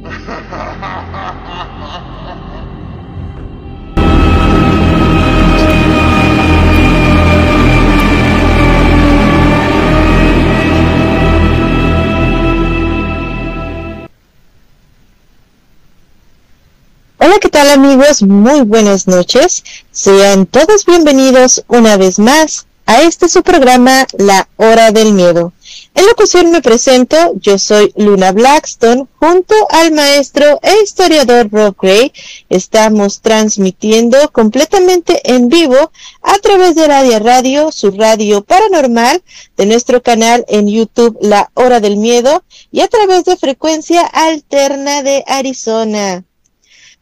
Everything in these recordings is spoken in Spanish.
Hola, ¿qué tal amigos? Muy buenas noches. Sean todos bienvenidos una vez más a este su programa La Hora del Miedo. En la ocasión me presento, yo soy Luna Blackstone, junto al maestro e historiador Rob Gray. Estamos transmitiendo completamente en vivo a través de Radio Radio, su radio paranormal, de nuestro canal en YouTube La Hora del Miedo y a través de frecuencia alterna de Arizona.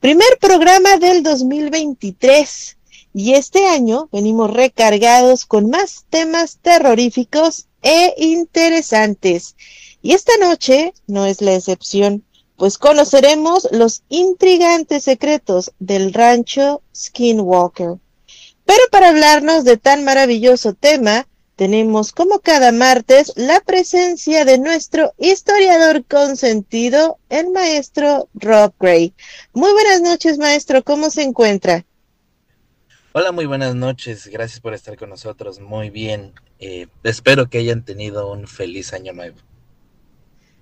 Primer programa del 2023. Y este año venimos recargados con más temas terroríficos e interesantes. Y esta noche no es la excepción, pues conoceremos los intrigantes secretos del rancho Skinwalker. Pero para hablarnos de tan maravilloso tema, tenemos como cada martes la presencia de nuestro historiador consentido, el maestro Rob Gray. Muy buenas noches, maestro, ¿cómo se encuentra? Hola, muy buenas noches. Gracias por estar con nosotros. Muy bien. Eh, espero que hayan tenido un feliz año nuevo.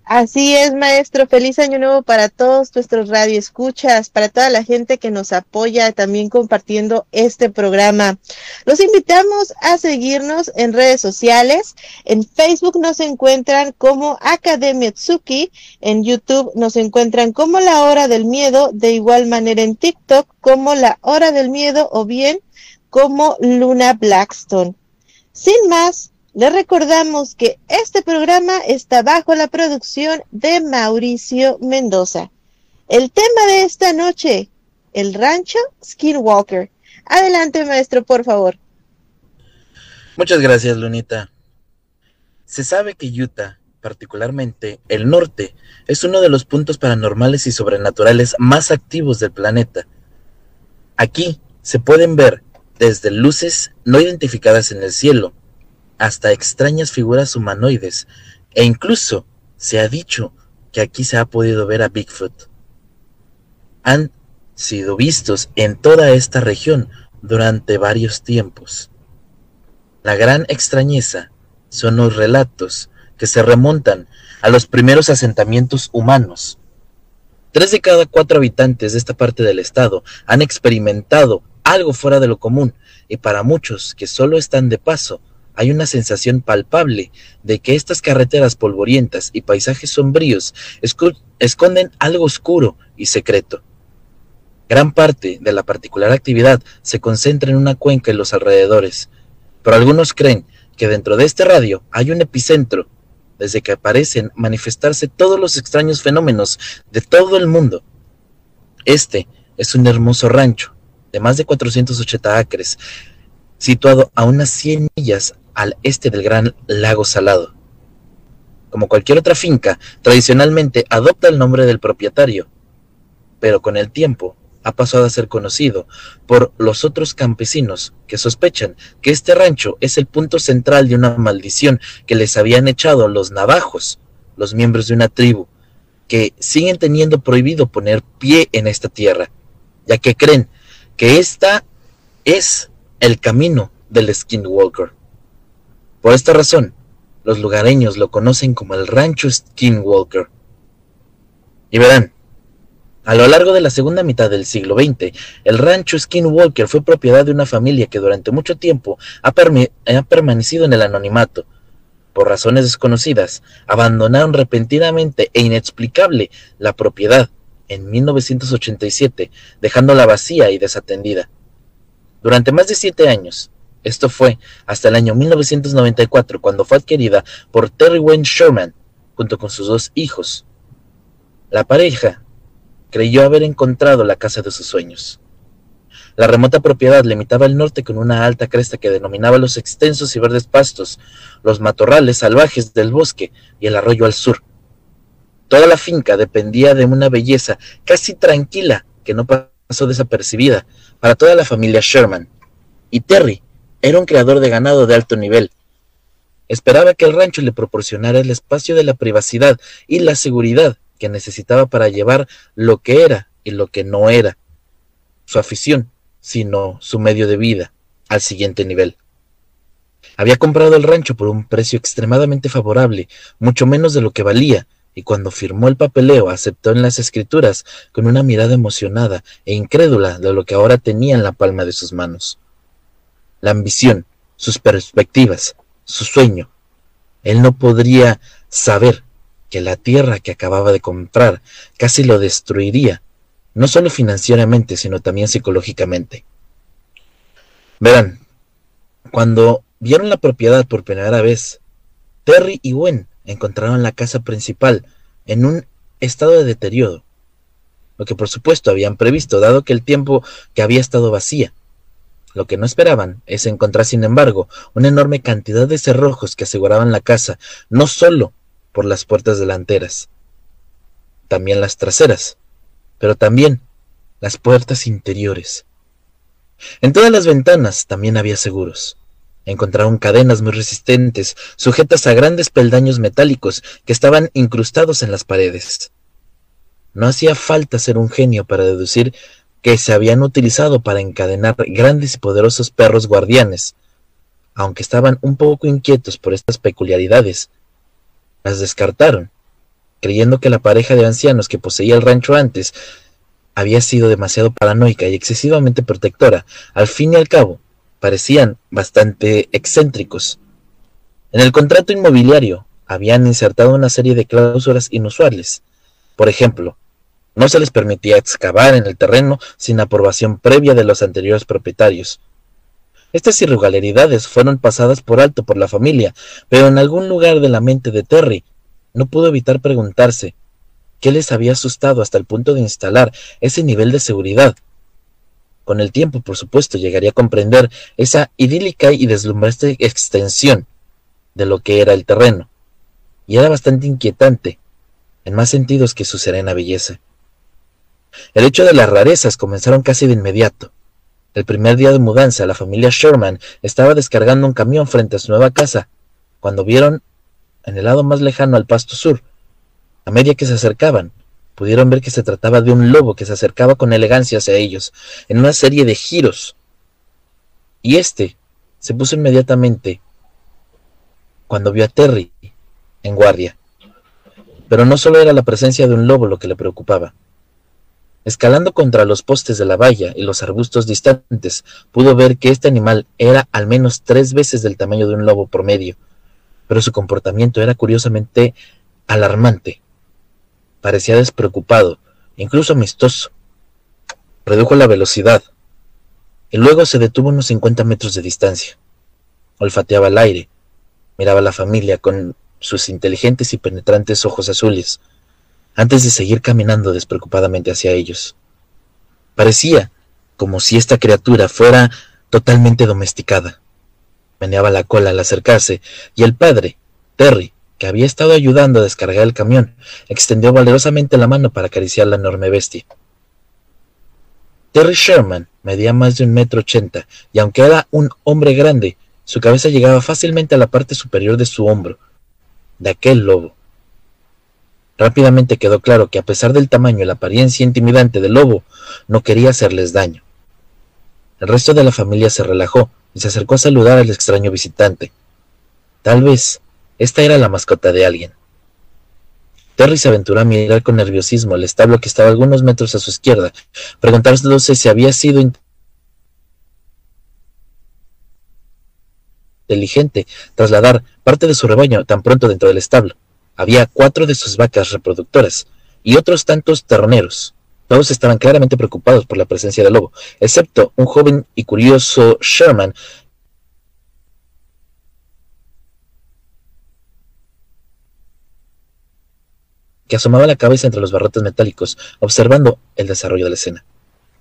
Así es, maestro. Feliz año nuevo para todos nuestros radioescuchas, para toda la gente que nos apoya también compartiendo este programa. Los invitamos a seguirnos en redes sociales. En Facebook nos encuentran como Academia Tsuki, en YouTube nos encuentran como La Hora del Miedo, de igual manera en TikTok como La Hora del Miedo o bien como Luna Blackstone. Sin más, les recordamos que este programa está bajo la producción de Mauricio Mendoza. El tema de esta noche, el rancho Skinwalker. Adelante, maestro, por favor. Muchas gracias, Lunita. Se sabe que Utah, particularmente el norte, es uno de los puntos paranormales y sobrenaturales más activos del planeta. Aquí se pueden ver desde luces no identificadas en el cielo, hasta extrañas figuras humanoides, e incluso se ha dicho que aquí se ha podido ver a Bigfoot. Han sido vistos en toda esta región durante varios tiempos. La gran extrañeza son los relatos que se remontan a los primeros asentamientos humanos. Tres de cada cuatro habitantes de esta parte del estado han experimentado algo fuera de lo común y para muchos que solo están de paso, hay una sensación palpable de que estas carreteras polvorientas y paisajes sombríos esconden algo oscuro y secreto. Gran parte de la particular actividad se concentra en una cuenca en los alrededores, pero algunos creen que dentro de este radio hay un epicentro, desde que aparecen manifestarse todos los extraños fenómenos de todo el mundo. Este es un hermoso rancho de más de 480 acres, situado a unas 100 millas al este del Gran Lago Salado. Como cualquier otra finca, tradicionalmente adopta el nombre del propietario, pero con el tiempo ha pasado a ser conocido por los otros campesinos que sospechan que este rancho es el punto central de una maldición que les habían echado los navajos, los miembros de una tribu, que siguen teniendo prohibido poner pie en esta tierra, ya que creen que esta es el camino del Skinwalker. Por esta razón, los lugareños lo conocen como el Rancho Skinwalker. Y verán, a lo largo de la segunda mitad del siglo XX, el rancho Skinwalker fue propiedad de una familia que durante mucho tiempo ha, ha, permanecido en el anonimato. Por razones desconocidas, abandonaron repentinamente e inexplicable la propiedad en 1987, dejándola vacía y desatendida. Durante más de siete años, esto fue hasta el año 1994, cuando fue adquirida por Terry Wayne Sherman, junto con sus dos hijos. La pareja creyó haber encontrado la casa de sus sueños. La remota propiedad limitaba el norte con una alta cresta que denominaba los extensos y verdes pastos, los matorrales salvajes del bosque y el arroyo al sur. Toda la finca dependía de una belleza casi tranquila que no pasó desapercibida para toda la familia Sherman. Y Terry era un creador de ganado de alto nivel. Esperaba que el rancho le proporcionara el espacio de la privacidad y la seguridad que necesitaba para llevar lo que era y lo que no era, su afición, sino su medio de vida, al siguiente nivel. Había comprado el rancho por un precio extremadamente favorable, mucho menos de lo que valía, y cuando firmó el papeleo aceptó en las escrituras con una mirada emocionada e incrédula de lo que ahora tenía en la palma de sus manos. La ambición, sus perspectivas, su sueño. Él no podría saber que la tierra que acababa de comprar casi lo destruiría no solo financieramente, sino también psicológicamente. Verán, cuando vieron la propiedad por primera vez, Terry y Gwen encontraron la casa principal en un estado de deterioro, lo que por supuesto habían previsto, dado que el tiempo que había estado vacía. Lo que no esperaban es encontrar, sin embargo, una enorme cantidad de cerrojos que aseguraban la casa, no solo por las puertas delanteras, también las traseras, pero también las puertas interiores. En todas las ventanas también había seguros. Encontraron cadenas muy resistentes, sujetas a grandes peldaños metálicos que estaban incrustados en las paredes. No hacía falta ser un genio para deducir que se habían utilizado para encadenar grandes y poderosos perros guardianes. Aunque estaban un poco inquietos por estas peculiaridades, las descartaron creyendo que la pareja de ancianos que poseía el rancho antes había sido demasiado paranoica y excesivamente protectora. Al fin y al cabo, parecían bastante excéntricos. En el contrato inmobiliario habían insertado una serie de cláusulas inusuales. Por ejemplo, no se les permitía excavar en el terreno sin aprobación previa de los anteriores propietarios. Estas irregularidades fueron pasadas por alto por la familia, pero en algún lugar de la mente de Terry no pudo evitar preguntarse qué les había asustado hasta el punto de instalar ese nivel de seguridad. Con el tiempo, por supuesto, llegaría a comprender esa idílica y deslumbrante extensión de lo que era el terreno, y era bastante inquietante, en más sentidos que su serena belleza. El hecho de las rarezas comenzaron casi de inmediato. El primer día de mudanza, la familia Sherman estaba descargando un camión frente a su nueva casa, cuando vieron en el lado más lejano al pasto sur. A medida que se acercaban, pudieron ver que se trataba de un lobo que se acercaba con elegancia hacia ellos, en una serie de giros. Y éste se puso inmediatamente cuando vio a Terry en guardia. Pero no solo era la presencia de un lobo lo que le preocupaba. Escalando contra los postes de la valla y los arbustos distantes, pudo ver que este animal era al menos tres veces del tamaño de un lobo promedio, pero su comportamiento era curiosamente alarmante. Parecía despreocupado, incluso amistoso. Redujo la velocidad y luego se detuvo unos 50 metros de distancia. Olfateaba el aire, miraba a la familia con sus inteligentes y penetrantes ojos azules, antes de seguir caminando despreocupadamente hacia ellos. Parecía como si esta criatura fuera totalmente domesticada meneaba la cola al acercarse, y el padre, Terry, que había estado ayudando a descargar el camión, extendió valerosamente la mano para acariciar la enorme bestia. Terry Sherman medía más de un metro ochenta, y aunque era un hombre grande, su cabeza llegaba fácilmente a la parte superior de su hombro, de aquel lobo. Rápidamente quedó claro que a pesar del tamaño y la apariencia intimidante del lobo, no quería hacerles daño. El resto de la familia se relajó, y se acercó a saludar al extraño visitante. Tal vez esta era la mascota de alguien. Terry se aventuró a mirar con nerviosismo el establo que estaba algunos metros a su izquierda, preguntándose si había sido inteligente trasladar parte de su rebaño tan pronto dentro del establo. Había cuatro de sus vacas reproductoras y otros tantos terroneros. Todos estaban claramente preocupados por la presencia del lobo, excepto un joven y curioso Sherman, asomaba la cabeza entre los barrotes metálicos, observando el desarrollo de la escena.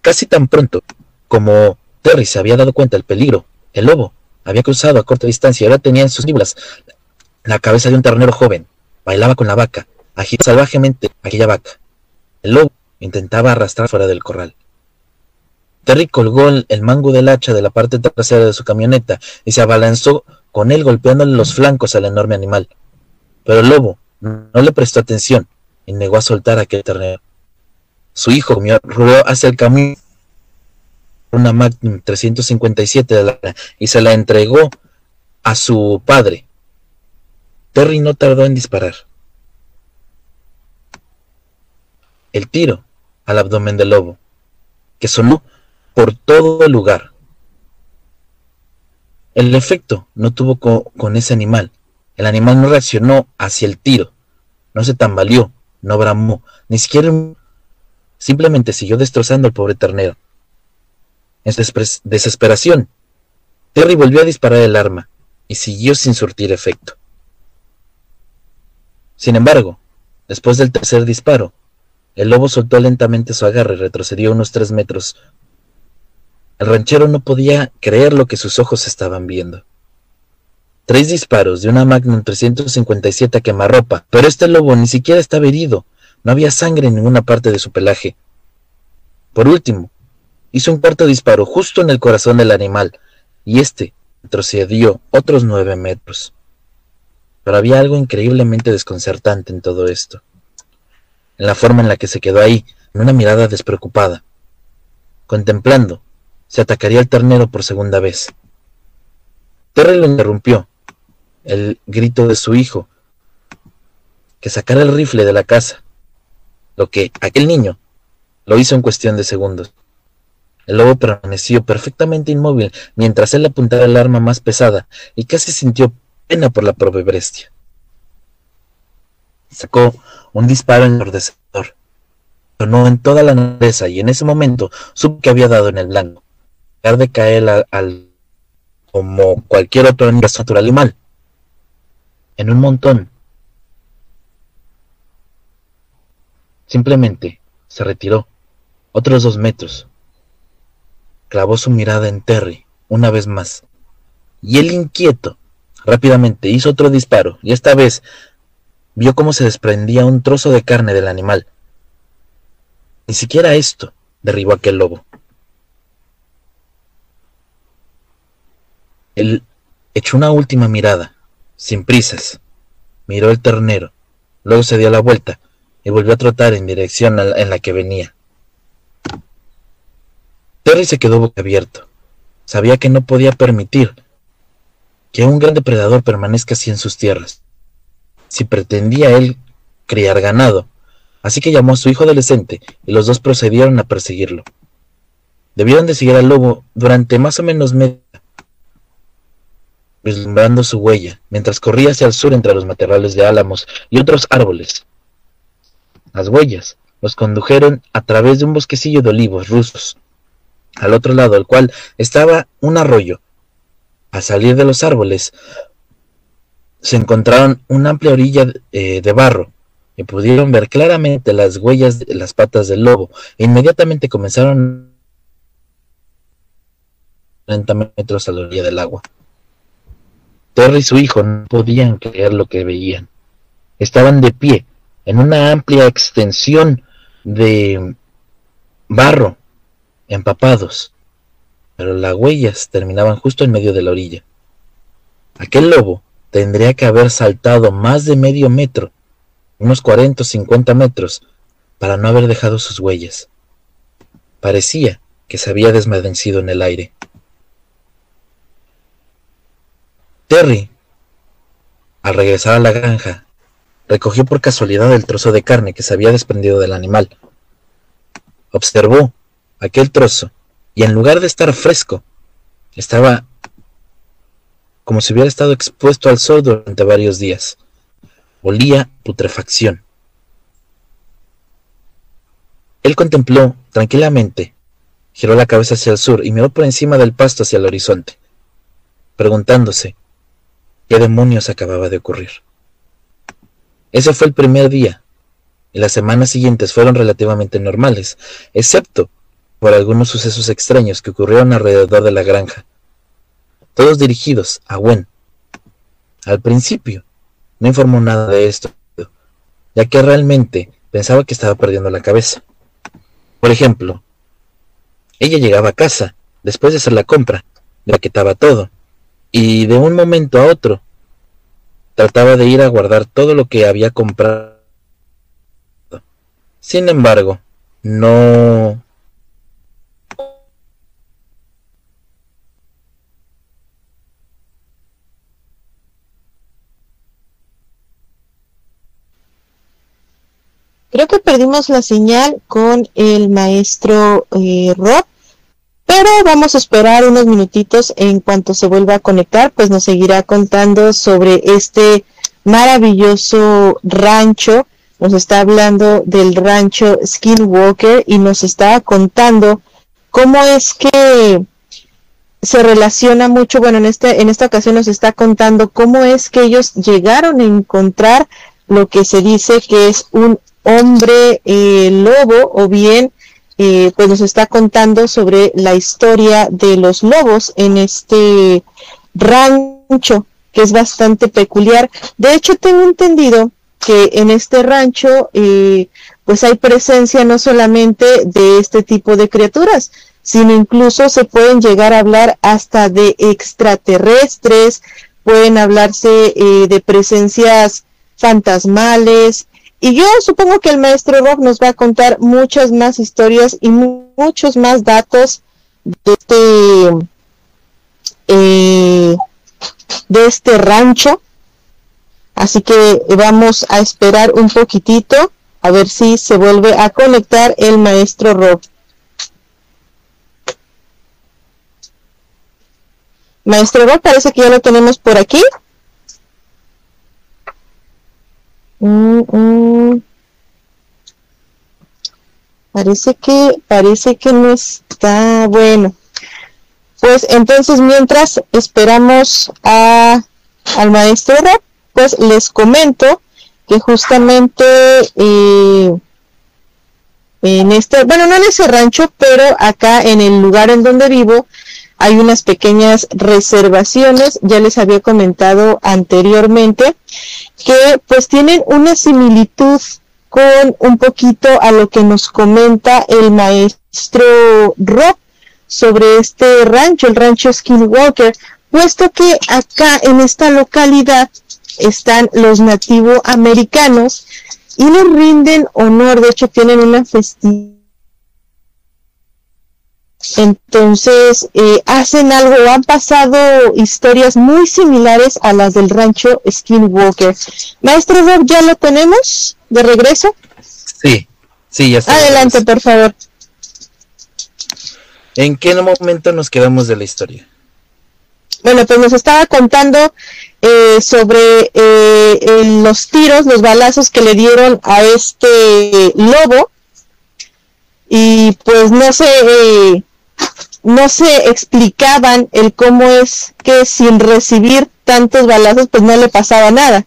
Casi tan pronto como Terry se había dado cuenta del peligro, el lobo había cruzado a corta distancia y ahora tenía en sus níbulas la cabeza de un ternero joven. Bailaba con la vaca, agitaba salvajemente aquella vaca. El lobo intentaba arrastrar fuera del corral. Terry colgó el mango del hacha de la parte trasera de su camioneta y se abalanzó con él golpeándole los flancos al enorme animal. Pero el lobo no le prestó atención y negó a soltar aquel ternero. Su hijo ruido hacia el camino una Magnum 357 de la y se la entregó a su padre. Terry no tardó en disparar. El tiro al abdomen del lobo, que sonó por todo el lugar. El efecto no tuvo con ese animal. El animal no reaccionó hacia el tiro, no se tambaleó, no bramó, ni siquiera simplemente siguió destrozando al pobre ternero. En desesperación, Terry volvió a disparar el arma y siguió sin surtir efecto. Sin embargo, después del tercer disparo, el lobo soltó lentamente su agarre y retrocedió unos tres metros. El ranchero no podía creer lo que sus ojos estaban viendo. Tres disparos de una Magnum 357 quemarropa, pero este lobo ni siquiera estaba herido, no había sangre en ninguna parte de su pelaje. Por último, hizo un cuarto disparo justo en el corazón del animal, y éste retrocedió otros nueve metros. Pero había algo increíblemente desconcertante en todo esto en la forma en la que se quedó ahí, en una mirada despreocupada, contemplando se atacaría el ternero por segunda vez. Terry lo interrumpió, el grito de su hijo, que sacara el rifle de la casa, lo que aquel niño lo hizo en cuestión de segundos. El lobo permaneció perfectamente inmóvil mientras él apuntaba el arma más pesada y casi sintió pena por la propia bestia. Sacó un disparo ensordecedor. Sonó en toda la naturaleza y en ese momento supo que había dado en el blanco. En de caer al, como cualquier otro animal. En un montón. Simplemente se retiró otros dos metros. Clavó su mirada en Terry una vez más. Y él inquieto rápidamente hizo otro disparo, y esta vez vio cómo se desprendía un trozo de carne del animal. Ni siquiera esto derribó aquel lobo. Él echó una última mirada, sin prisas. Miró el ternero, luego se dio la vuelta y volvió a trotar en dirección en la que venía. Terry se quedó boca abierto. Sabía que no podía permitir que un gran depredador permanezca así en sus tierras si pretendía él criar ganado, así que llamó a su hijo adolescente y los dos procedieron a perseguirlo. Debieron de seguir al lobo durante más o menos media vislumbrando su huella, mientras corría hacia el sur entre los matorrales de álamos y otros árboles. Las huellas los condujeron a través de un bosquecillo de olivos rusos, al otro lado del cual estaba un arroyo. Al salir de los árboles, se encontraron una amplia orilla eh, de barro y pudieron ver claramente las huellas de las patas del lobo. E inmediatamente comenzaron 30 metros a la orilla del agua. Terry y su hijo no podían creer lo que veían. Estaban de pie en una amplia extensión de barro, empapados, pero las huellas terminaban justo en medio de la orilla. Aquel lobo tendría que haber saltado más de medio metro, unos 40 o 50 metros, para no haber dejado sus huellas. Parecía que se había desmadecido en el aire. Terry, al regresar a la granja, recogió por casualidad el trozo de carne que se había desprendido del animal. Observó aquel trozo y en lugar de estar fresco, estaba como si hubiera estado expuesto al sol durante varios días. Olía putrefacción. Él contempló tranquilamente, giró la cabeza hacia el sur y miró por encima del pasto hacia el horizonte, preguntándose qué demonios acababa de ocurrir. Ese fue el primer día y las semanas siguientes fueron relativamente normales, excepto por algunos sucesos extraños que ocurrieron alrededor de la granja, todos dirigidos a Gwen. Al principio, no informó nada de esto, ya que realmente pensaba que estaba perdiendo la cabeza. Por ejemplo, ella llegaba a casa después de hacer la compra, paquetaba todo, y de un momento a otro trataba de ir a guardar todo lo que había comprado. Sin embargo, no Creo que perdimos la señal con el maestro eh, Rob, pero vamos a esperar unos minutitos en cuanto se vuelva a conectar, pues nos seguirá contando sobre este maravilloso rancho. Nos está hablando del rancho Skinwalker y nos está contando cómo es que se relaciona mucho, bueno, en, este, en esta ocasión nos está contando cómo es que ellos llegaron a encontrar lo que se dice que es un hombre eh, lobo o bien eh, pues nos está contando sobre la historia de los lobos en este rancho que es bastante peculiar. De hecho, tengo entendido que en este rancho eh, pues hay presencia no solamente de este tipo de criaturas, sino incluso se pueden llegar a hablar hasta de extraterrestres, pueden hablarse de presencias fantasmales, y yo supongo que el maestro Rock nos va a contar muchas más historias y muchos más datos de este, eh, de este rancho. Así que vamos a esperar un poquitito a ver si se vuelve a conectar el maestro Rock. Maestro Rock, parece que ya lo tenemos por aquí. Mm. Parece que, parece que no está bueno. Pues entonces mientras esperamos a, al maestro pues les comento que justamente eh, en este, bueno, no en ese rancho, pero acá en el lugar en donde vivo, hay unas pequeñas reservaciones, ya les había comentado anteriormente, que pues tienen una similitud con un poquito a lo que nos comenta el maestro Rob sobre este rancho, el rancho Skinwalker, puesto que acá en esta localidad están los nativos americanos y les rinden honor, de hecho tienen una festividad entonces, eh, hacen algo, han pasado historias muy similares a las del rancho Skinwalker. Maestro Rob, ¿ya lo tenemos de regreso? Sí, sí, ya está. Adelante, por favor. ¿En qué momento nos quedamos de la historia? Bueno, pues nos estaba contando eh, sobre eh, los tiros, los balazos que le dieron a este lobo. Y pues no sé, no se explicaban el cómo es que sin recibir tantos balazos pues no le pasaba nada.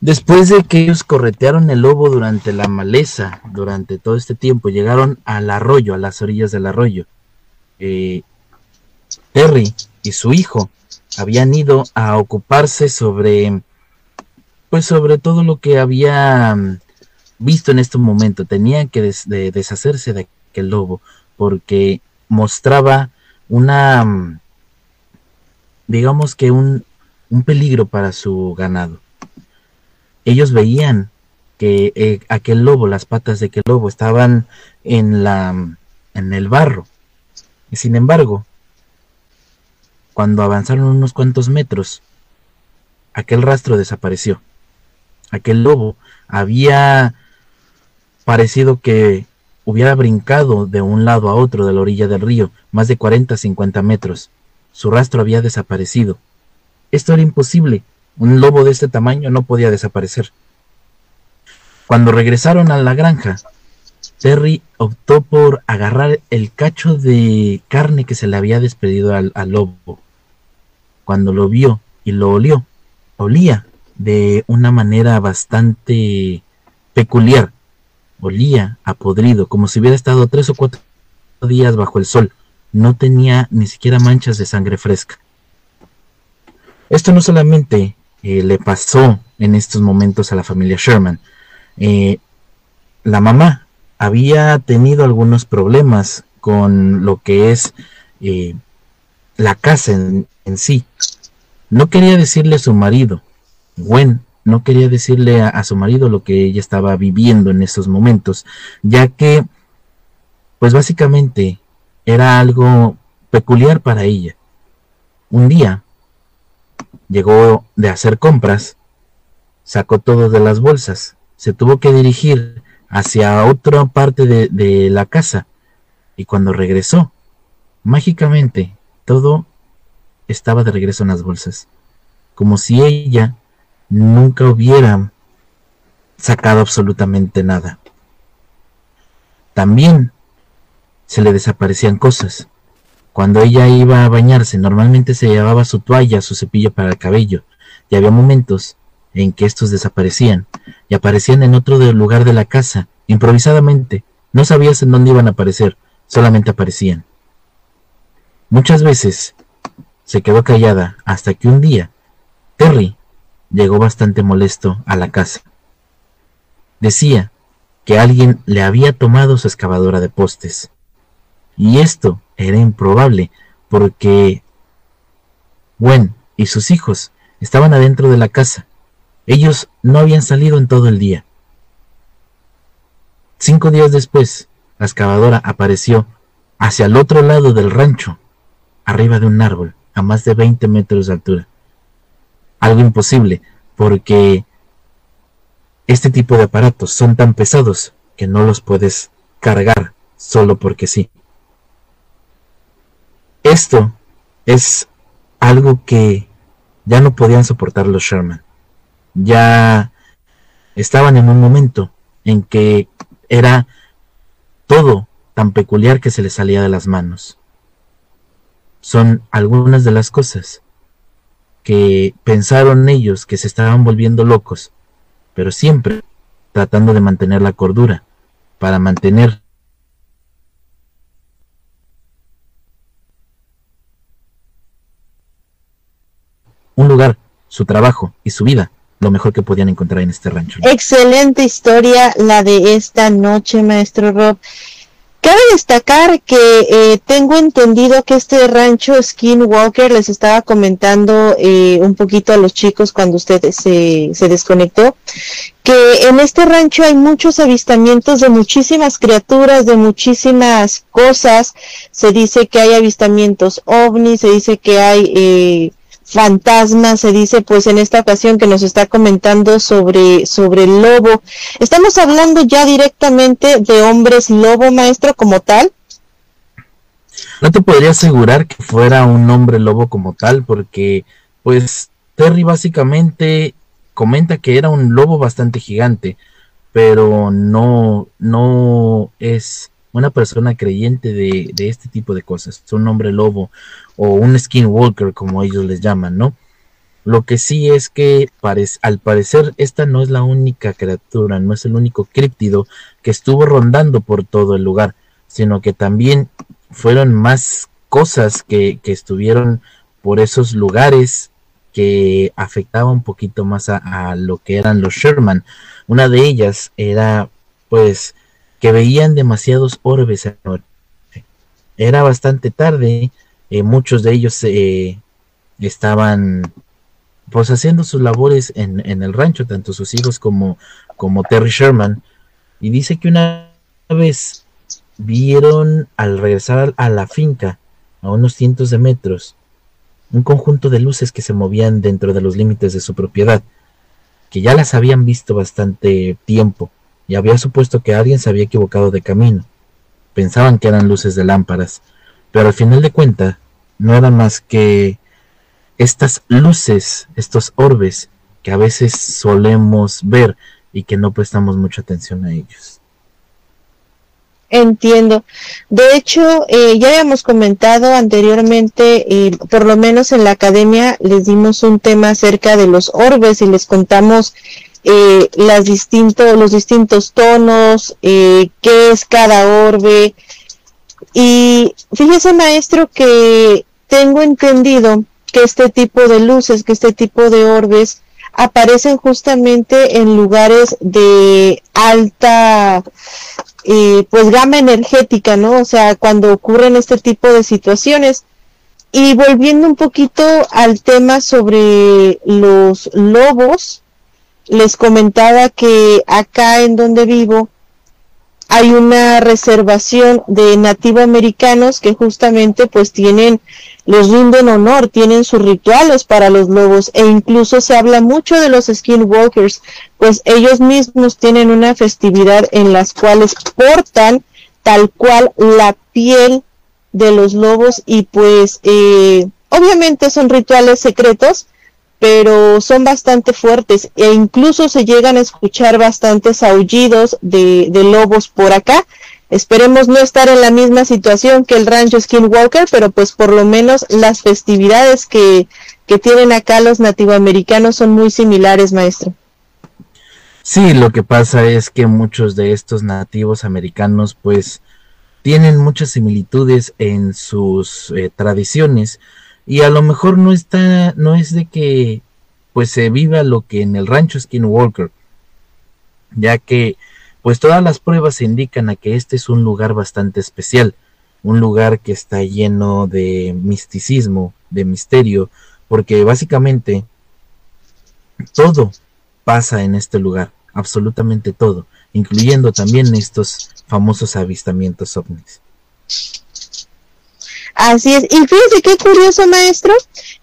Después de que ellos corretearon el lobo durante la maleza, durante todo este tiempo, llegaron al arroyo, a las orillas del arroyo. Eh, Terry y su hijo habían ido a ocuparse sobre, pues sobre todo lo que había visto en este momento. Tenían que deshacerse de el lobo, porque mostraba una, mm, digamos que un, un peligro para su ganado. Ellos veían que eh, aquel lobo, las patas de aquel lobo estaban en la mm, en el barro. Y sin embargo, cuando avanzaron unos cuantos metros, aquel rastro desapareció. Aquel lobo había parecido que hubiera brincado de un lado a otro de la orilla del río, más de 40 50 metros. Su rastro había desaparecido. Esto era imposible. Un lobo de este tamaño no podía desaparecer. Cuando regresaron a la granja, Terry optó por agarrar el cacho de carne que se le había despedido al, al lobo. Cuando lo vio y lo olió, olía de una manera bastante peculiar. Olía a podrido, como si hubiera estado tres o cuatro días bajo el sol. No tenía ni siquiera manchas de sangre fresca. Esto no solamente eh, le pasó en estos momentos a la familia Sherman. Eh, la mamá había tenido algunos problemas con lo que es eh, la casa en, sí. No quería decirle a su marido, Gwen, no quería decirle a, su marido lo que ella estaba viviendo en esos momentos, ya que, pues básicamente, era algo peculiar para ella. Un día llegó de hacer compras, sacó todo de las bolsas, se tuvo que dirigir hacia otra parte de, de la casa y cuando regresó, mágicamente todo estaba de regreso en las bolsas, como si ella nunca hubiera sacado absolutamente nada. También se le desaparecían cosas. Cuando ella iba a bañarse, normalmente se llevaba su toalla, su cepillo para el cabello, y había momentos en que estos desaparecían y aparecían en otro lugar de la casa, improvisadamente. No sabías en dónde iban a aparecer, solamente aparecían. Muchas veces se quedó callada hasta que un día Terry llegó bastante molesto a la casa. Decía que alguien le había tomado su excavadora de postes. Y esto era improbable porque Gwen y sus hijos estaban adentro de la casa. Ellos no habían salido en todo el día. Cinco días después, la excavadora apareció hacia el otro lado del rancho, arriba de un árbol, a más de 20 metros de altura. Algo imposible, porque este tipo de aparatos son tan pesados que no los puedes cargar solo porque sí. Esto es algo que ya no podían soportar los Sherman. Ya estaban en un momento en que era todo tan peculiar que se les salía de las manos. Son algunas de las cosas que pensaron ellos que se estaban volviendo locos, pero siempre tratando de mantener la cordura, para mantener un lugar, su trabajo y su vida lo mejor que podían encontrar en este rancho. Excelente historia la de esta noche, maestro Rob. Cabe destacar que eh, tengo entendido que este rancho Skinwalker les estaba comentando eh, un poquito a los chicos cuando usted se, se desconectó, que en este rancho hay muchos avistamientos de muchísimas criaturas, de muchísimas cosas. Se dice que hay avistamientos ovnis, se dice que hay... Eh, fantasma, se dice pues en esta ocasión que nos está comentando sobre, sobre el lobo. Estamos hablando ya directamente de hombres lobo, maestro, como tal. No te podría asegurar que fuera un hombre lobo como tal, porque pues Terry básicamente comenta que era un lobo bastante gigante, pero no, no es una persona creyente de, de este tipo de cosas. Un hombre lobo o un skinwalker como ellos les llaman, ¿no? Lo que sí es que al parecer esta no es la única criatura, no es el único críptido que estuvo rondando por todo el lugar, sino que también fueron más cosas que, estuvieron por esos lugares que afectaban un poquito más a, lo que eran los Sherman. Una de ellas era pues que veían demasiados orbes. Era bastante tarde eh, muchos de ellos eh, estaban pues haciendo sus labores en, en, el rancho, tanto sus hijos como, como Terry Sherman, y dice que una vez vieron al regresar a la finca, a unos cientos de metros, un conjunto de luces que se movían dentro de los límites de su propiedad, que ya las habían visto bastante tiempo, y había supuesto que alguien se había equivocado de camino. Pensaban que eran luces de lámparas, pero al final de cuentas no eran más que estas luces, estos orbes que a veces solemos ver y que no prestamos mucha atención a ellos. Entiendo. De hecho, eh, ya habíamos comentado anteriormente, por lo menos en la academia les dimos un tema acerca de los orbes y les contamos eh, las distintos, los distintos tonos, qué es cada orbe. Y fíjese, maestro, que tengo entendido que este tipo de luces, que este tipo de orbes aparecen justamente en lugares de alta eh, pues gama energética, ¿no? O sea, cuando ocurren este tipo de situaciones. Y volviendo un poquito al tema sobre los lobos, les comentaba que acá en donde vivo hay una reservación de nativo americanos que justamente pues tienen les rinden honor, tienen sus rituales para los lobos e incluso se habla mucho de los skinwalkers, pues ellos mismos tienen una festividad en las cuales portan tal cual la piel de los lobos y pues eh, obviamente son rituales secretos, pero son bastante fuertes e incluso se llegan a escuchar bastantes aullidos de, de lobos por acá Esperemos no estar en la misma situación que el rancho Skinwalker, pero pues por lo menos las festividades que, tienen acá los nativoamericanos son muy similares, maestro. Sí, lo que pasa es que muchos de estos nativos americanos pues tienen muchas similitudes en sus eh, tradiciones y a lo mejor no está no es de que pues se viva lo que en el rancho Skinwalker, ya que pues todas las pruebas indican a que este es un lugar bastante especial, un lugar que está lleno de misticismo, de misterio, porque básicamente todo pasa en este lugar, absolutamente todo, incluyendo también estos famosos avistamientos ovnis. Así es, y fíjese qué curioso maestro,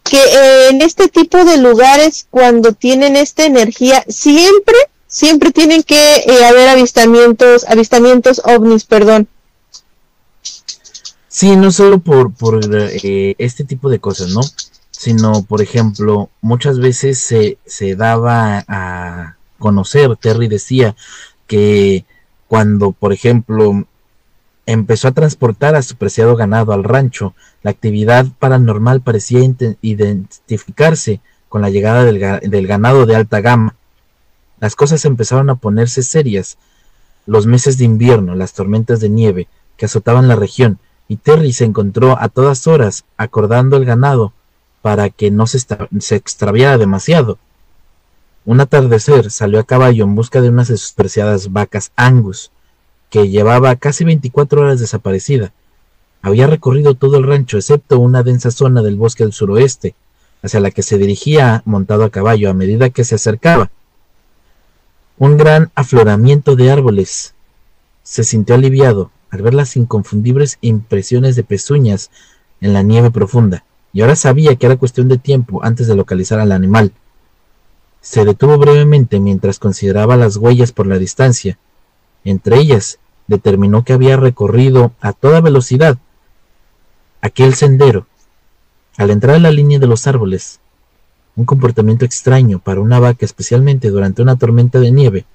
que eh, en este tipo de lugares cuando tienen esta energía siempre siempre tienen que eh, haber avistamientos, avistamientos ovnis, perdón. Sí, no solo por, por eh, este tipo de cosas, ¿no? Sino, por ejemplo, muchas veces se, se daba a conocer, Terry decía que cuando, por ejemplo, empezó a transportar a su preciado ganado al rancho, la actividad paranormal parecía identificarse con la llegada del, ganado de alta gama las cosas empezaron a ponerse serias. Los meses de invierno, las tormentas de nieve que azotaban la región, y Terry se encontró a todas horas acordando el ganado para que no se, se extraviara demasiado. Un atardecer salió a caballo en busca de unas de sus preciadas vacas Angus, que llevaba casi 24 horas desaparecida. Había recorrido todo el rancho excepto una densa zona del bosque del suroeste, hacia la que se dirigía montado a caballo a medida que se acercaba un gran afloramiento de árboles. Se sintió aliviado al ver las inconfundibles impresiones de pezuñas en la nieve profunda, y ahora sabía que era cuestión de tiempo antes de localizar al animal. Se detuvo brevemente mientras consideraba las huellas por la distancia. Entre ellas, determinó que había recorrido a toda velocidad aquel sendero. Al entrar en la línea de los árboles, un comportamiento extraño para una vaca, especialmente durante una tormenta de nieve,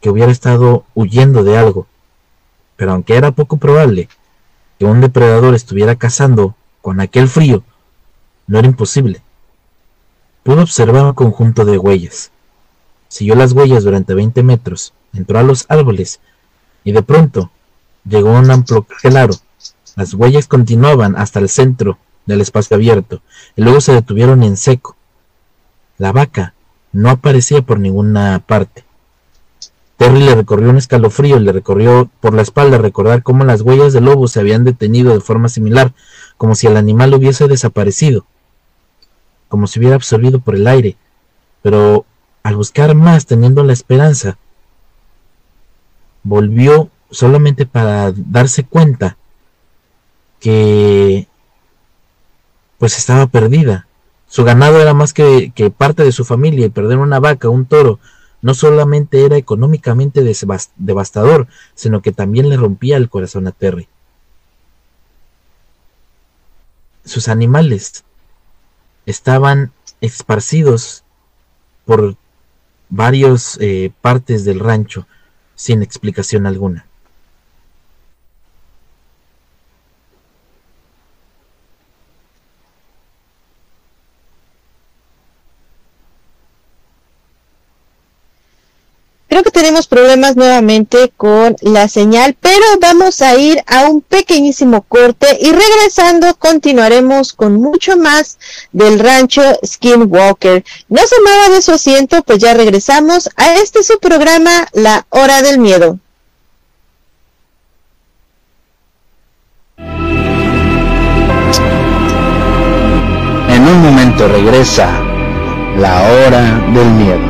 que hubiera estado huyendo de algo. Pero aunque era poco probable que un depredador estuviera cazando con aquel frío, no era imposible. Pudo observar un conjunto de huellas. Siguió las huellas durante 20 metros, entró a los árboles y de pronto llegó a un amplio claro. Las huellas continuaban hasta el centro del espacio abierto, y luego se detuvieron en seco. La vaca no aparecía por ninguna parte. Terry le recorrió un escalofrío, le recorrió por la espalda recordar cómo las huellas del lobo se habían detenido de forma similar, como si el animal hubiese desaparecido, como si hubiera absorbido por el aire. Pero al buscar más, teniendo la esperanza, volvió solamente para darse cuenta que pues estaba perdida. Su ganado era más que, parte de su familia y perder una vaca, un toro, no solamente era económicamente devastador, sino que también le rompía el corazón a Terry. Sus animales estaban esparcidos por varias eh, partes del rancho sin explicación alguna. Que tenemos problemas nuevamente con la señal, pero vamos a ir a un pequeñísimo corte y regresando continuaremos con mucho más del rancho Skinwalker. No se mueva de su asiento, pues ya regresamos a este su programa La Hora del Miedo. En un momento regresa La Hora del Miedo.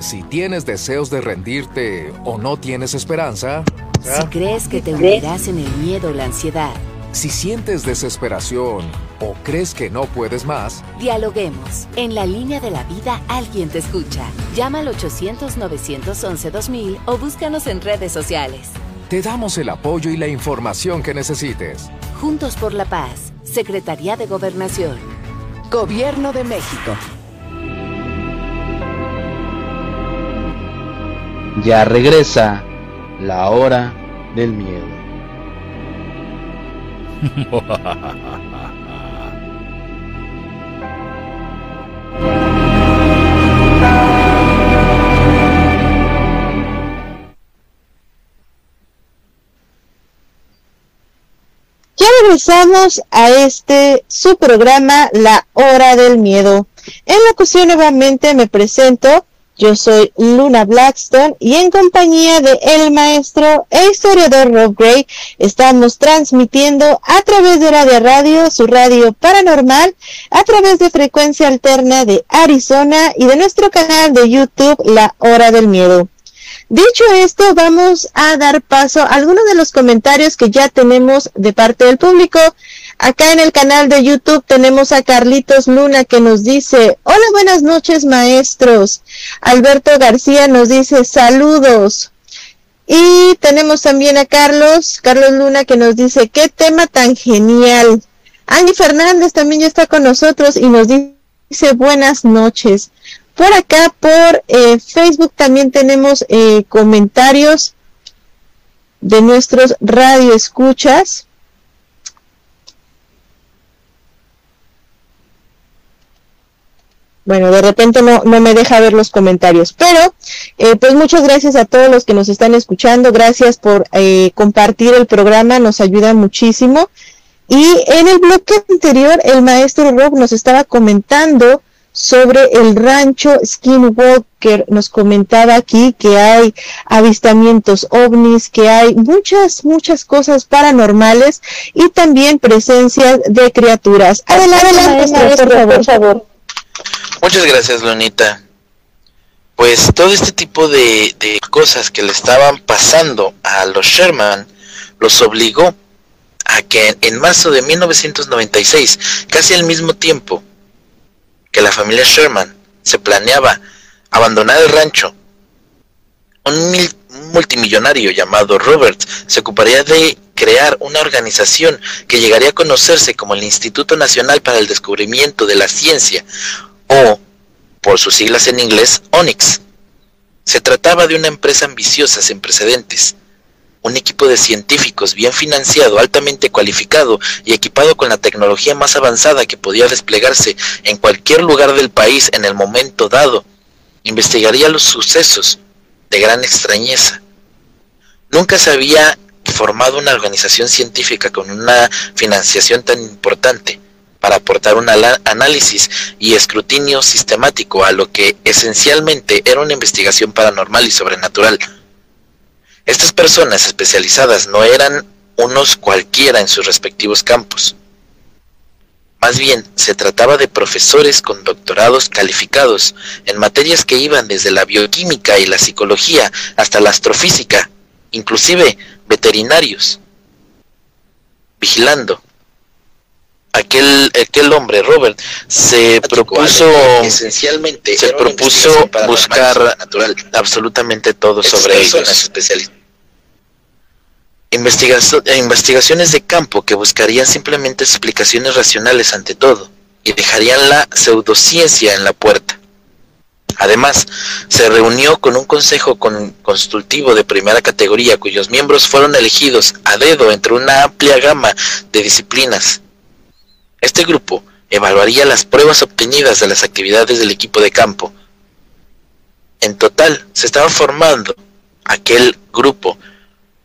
Si tienes deseos de rendirte o no tienes esperanza. Si crees que te hundirás en el miedo o la ansiedad. Si sientes desesperación o crees que no puedes más. Dialoguemos. En la línea de la vida alguien te escucha. Llama al 800-911-2000 o búscanos en redes sociales. Te damos el apoyo y la información que necesites. Juntos por la paz. Secretaría de Gobernación. Gobierno de México. Ya regresa la hora del miedo. Ya regresamos a este su programa La Hora del Miedo. En la ocasión nuevamente me presento. Yo soy Luna Blackstone y en compañía de el maestro e historiador Rob Gray estamos transmitiendo a través de Radio Radio, su radio paranormal, a través de frecuencia alterna de Arizona y de nuestro canal de YouTube La Hora del Miedo. Dicho esto, vamos a dar paso a algunos de los comentarios que ya tenemos de parte del público. Acá en el canal de YouTube tenemos a Carlitos Luna que nos dice, hola, buenas noches maestros. Alberto García nos dice, saludos. Y tenemos también a Carlos, Carlos Luna que nos dice, qué tema tan genial. Andy Fernández también ya está con nosotros y nos dice, buenas noches. Por acá, por eh, Facebook también tenemos eh, comentarios de nuestros radioescuchas. Bueno, de repente no, no me deja ver los comentarios, pero eh, pues muchas gracias a todos los que nos están escuchando, gracias por eh, compartir el programa, nos ayuda muchísimo. Y en el bloque anterior, el maestro Rob nos estaba comentando sobre el rancho Skinwalker. Nos comentaba aquí que hay avistamientos ovnis, que hay muchas, muchas cosas paranormales y también presencias de criaturas. Adelante, maestro, por favor. Muchas gracias, Lunita. Pues todo este tipo de, cosas que le estaban pasando a los Sherman los obligó a que en marzo de 1996, casi al mismo tiempo que la familia Sherman se planeaba abandonar el rancho, un, mil, multimillonario llamado Robert se ocuparía de crear una organización que llegaría a conocerse como el Instituto Nacional para el Descubrimiento de la Ciencia, o, por sus siglas en inglés, ONIX. Se trataba de una empresa ambiciosa sin precedentes, un equipo de científicos bien financiado, altamente cualificado y equipado con la tecnología más avanzada que podía desplegarse en cualquier lugar del país en el momento dado, investigaría los sucesos de gran extrañeza. Nunca se había formado una organización científica con una financiación tan importante para aportar un análisis y escrutinio sistemático a lo que esencialmente era una investigación paranormal y sobrenatural. Estas personas especializadas no eran unos cualquiera en sus respectivos campos. Más bien, se trataba de profesores con doctorados calificados en materias que iban desde la bioquímica y la psicología hasta la astrofísica, inclusive veterinarios, vigilando. Aquel, aquel hombre, Robert, se propuso esencialmente se propuso buscar absolutamente todo sobre ellos. investigaciones de campo que buscarían simplemente explicaciones racionales ante todo y dejarían la pseudociencia en la puerta. Además, se reunió con un consejo consultivo de primera categoría cuyos miembros fueron elegidos a dedo entre una amplia gama de disciplinas. Este grupo evaluaría las pruebas obtenidas de las actividades del equipo de campo. En total, se estaba formando aquel grupo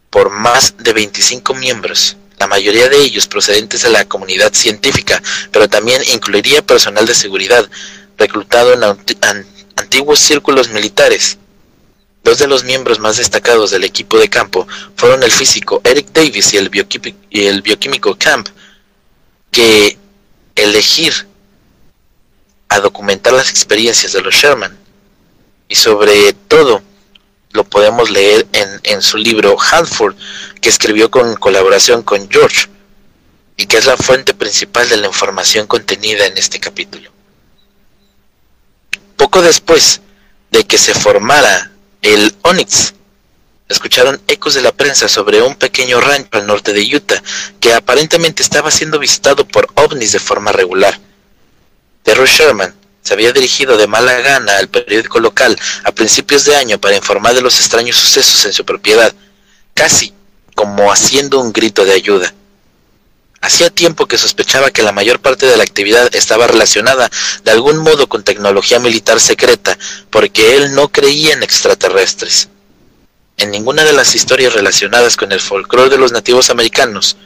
por más de 25 miembros, la mayoría de ellos procedentes de la comunidad científica, pero también incluiría personal de seguridad reclutado en antiguos círculos militares. Dos de los miembros más destacados del equipo de campo fueron el físico Eric Davis y el, bioquímico, Camp, que elegir a documentar las experiencias de los Sherman. Y sobre todo lo podemos leer en, en su libro Hanford, que escribió con colaboración con George, y que es la fuente principal de la información contenida en este capítulo. Poco después de que se formara el Onyx, escucharon ecos de la prensa sobre un pequeño rancho al norte de Utah que aparentemente estaba siendo visitado por ovnis de forma regular. Terry Sherman se había dirigido de mala gana al periódico local a principios de año para informar de los extraños sucesos en su propiedad, casi como haciendo un grito de ayuda. Hacía tiempo que sospechaba que la mayor parte de la actividad estaba relacionada de algún modo con tecnología militar secreta, porque él no creía en extraterrestres. En ninguna de las historias relacionadas con el folclore de los nativos americanos,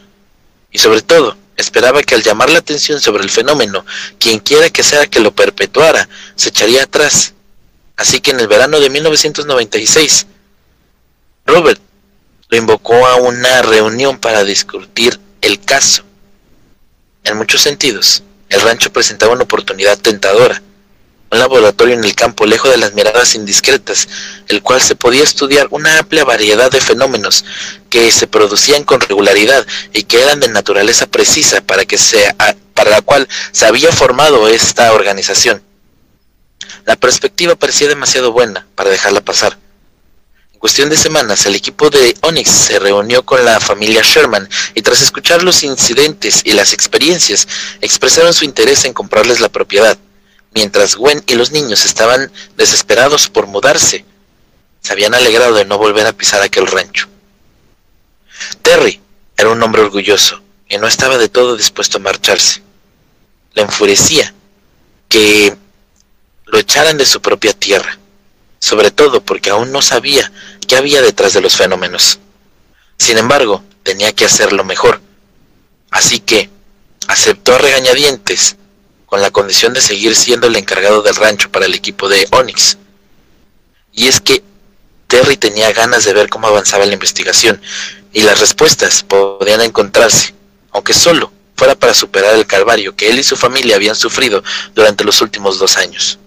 y sobre todo, esperaba que al llamar la atención sobre el fenómeno, quien quiera que sea que lo perpetuara, se echaría atrás. Así que en el verano de 1996, Robert lo invocó a una reunión para discutir el caso. En muchos sentidos, el rancho presentaba una oportunidad tentadora, laboratorio en el campo lejos de las miradas indiscretas, el cual se podía estudiar una amplia variedad de fenómenos que se producían con regularidad y que eran de naturaleza precisa para que sea para la cual se había formado esta organización. La perspectiva parecía demasiado buena para dejarla pasar cuestión de semanas, el equipo de Onyx se reunió con la familia Sherman y tras escuchar los incidentes y las experiencias, expresaron su interés en comprarles la propiedad, mientras Gwen y los niños estaban desesperados por mudarse. Se habían alegrado de no volver a pisar aquel rancho. Terry era un hombre orgulloso y no estaba de todo dispuesto a marcharse. Le enfurecía que lo echaran de su propia tierra, sobre todo porque aún no sabía qué había detrás de los fenómenos. Sin embargo, tenía que hacerlo mejor. Así que aceptó a regañadientes con la condición de seguir siendo el encargado del rancho para el equipo de Onyx. Y es que Terry tenía ganas de ver cómo avanzaba la investigación y las respuestas podían encontrarse, aunque solo fuera para superar el calvario que él y su familia habían sufrido durante los últimos dos años.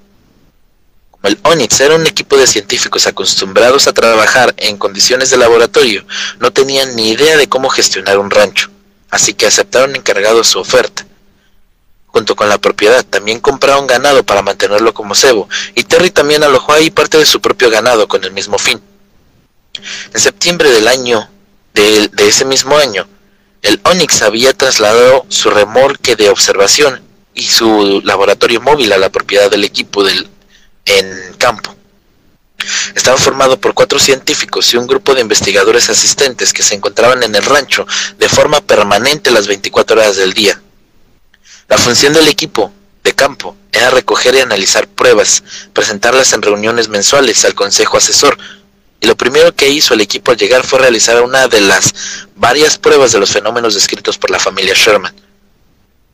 El Onyx era un equipo de científicos acostumbrados a trabajar en condiciones de laboratorio. No tenían ni idea de cómo gestionar un rancho, así que aceptaron encargado su oferta. Junto con la propiedad, también compraron ganado para mantenerlo como cebo, y Terry también alojó ahí parte de su propio ganado con el mismo fin. En septiembre del año, de, ese mismo año, el Onyx había trasladado su remolque de observación y su laboratorio móvil a la propiedad del equipo del en campo. Estaba formado por cuatro científicos y un grupo de investigadores asistentes que se encontraban en el rancho de forma permanente las 24 horas del día. La función del equipo de campo era recoger y analizar pruebas, presentarlas en reuniones mensuales al consejo asesor, y lo primero que hizo el equipo al llegar fue realizar una de las varias pruebas de los fenómenos descritos por la familia Sherman.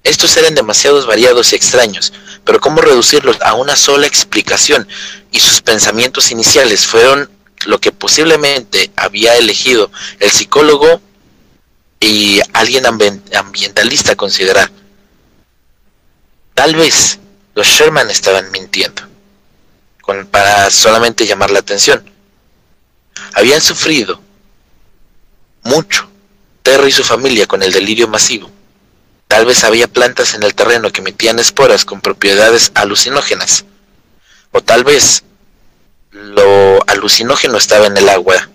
Estos eran demasiados variados y extraños, pero cómo reducirlos a una sola explicación y sus pensamientos iniciales fueron lo que posiblemente había elegido el psicólogo y alguien ambientalista considerar. Tal vez los Sherman estaban mintiendo, para solamente llamar la atención. Habían sufrido mucho Terry y su familia con el delirio masivo. Tal vez había plantas en el terreno que emitían esporas con propiedades alucinógenas. O tal vez lo alucinógeno estaba en el agua,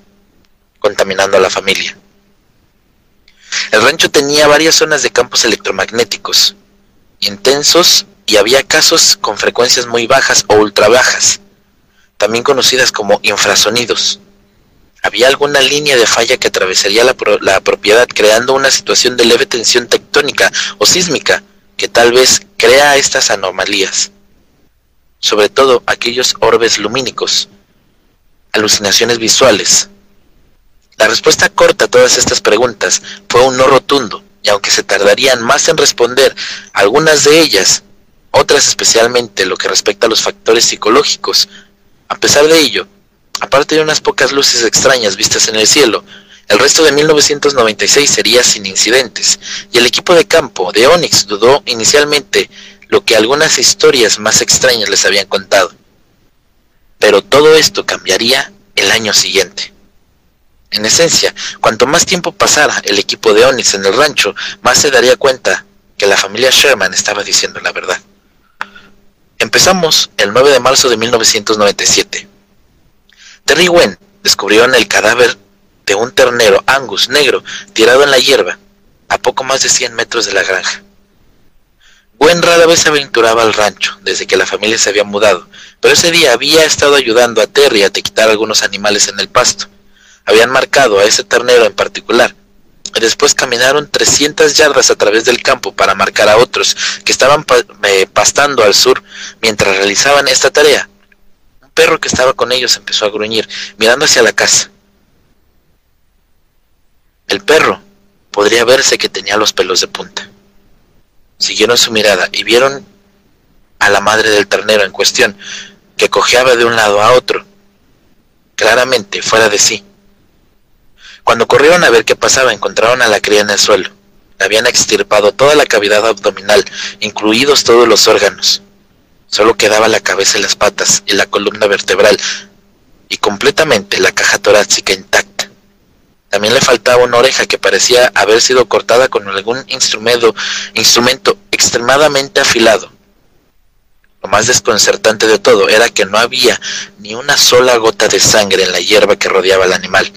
contaminando a la familia. El rancho tenía varias zonas de campos electromagnéticos, intensos y había casos con frecuencias muy bajas o ultra bajas, también conocidas como infrasonidos. Había alguna línea de falla que atravesaría la, la, propiedad creando una situación de leve tensión tectónica o sísmica que tal vez crea estas anomalías. Sobre todo aquellos orbes lumínicos, alucinaciones visuales. La respuesta corta a todas estas preguntas fue un no rotundo, y aunque se tardarían más en responder algunas de ellas, otras especialmente lo que respecta a los factores psicológicos, a pesar de ello, aparte de unas pocas luces extrañas vistas en el cielo, el resto de 1996 sería sin incidentes, y el equipo de campo de Onyx dudó inicialmente lo que algunas historias más extrañas les habían contado. Pero todo esto cambiaría el año siguiente. En esencia, cuanto más tiempo pasara el equipo de Onyx en el rancho, más se daría cuenta que la familia Sherman estaba diciendo la verdad. Empezamos el 9 de marzo de 1997. Terry Wen descubrió en el cadáver de un ternero Angus negro tirado en la hierba, a poco más de 100 metros de la granja. Gwen rara vez se aventuraba al rancho desde que la familia se había mudado, pero ese día había estado ayudando a Terry a quitar algunos animales en el pasto habían marcado a ese ternero en particular. Después caminaron 300 yardas a través del campo para marcar a otros que estaban eh, pastando al sur mientras realizaban esta tarea. Un perro que estaba con ellos empezó a gruñir, mirando hacia la casa. El perro podría verse que tenía los pelos de punta. Siguieron su mirada y vieron a la madre del ternero en cuestión, que cojeaba de un lado a otro, claramente fuera de sí. Cuando corrieron a ver qué pasaba, encontraron a la cría en el suelo. Habían extirpado toda la cavidad abdominal, incluidos todos los órganos. Solo quedaba la cabeza y las patas y la columna vertebral, y completamente la caja torácica intacta. También le faltaba una oreja que parecía haber sido cortada con algún instrumento, instrumento extremadamente afilado. Lo más desconcertante de todo era que no había ni una sola gota de sangre en la hierba que rodeaba al animal.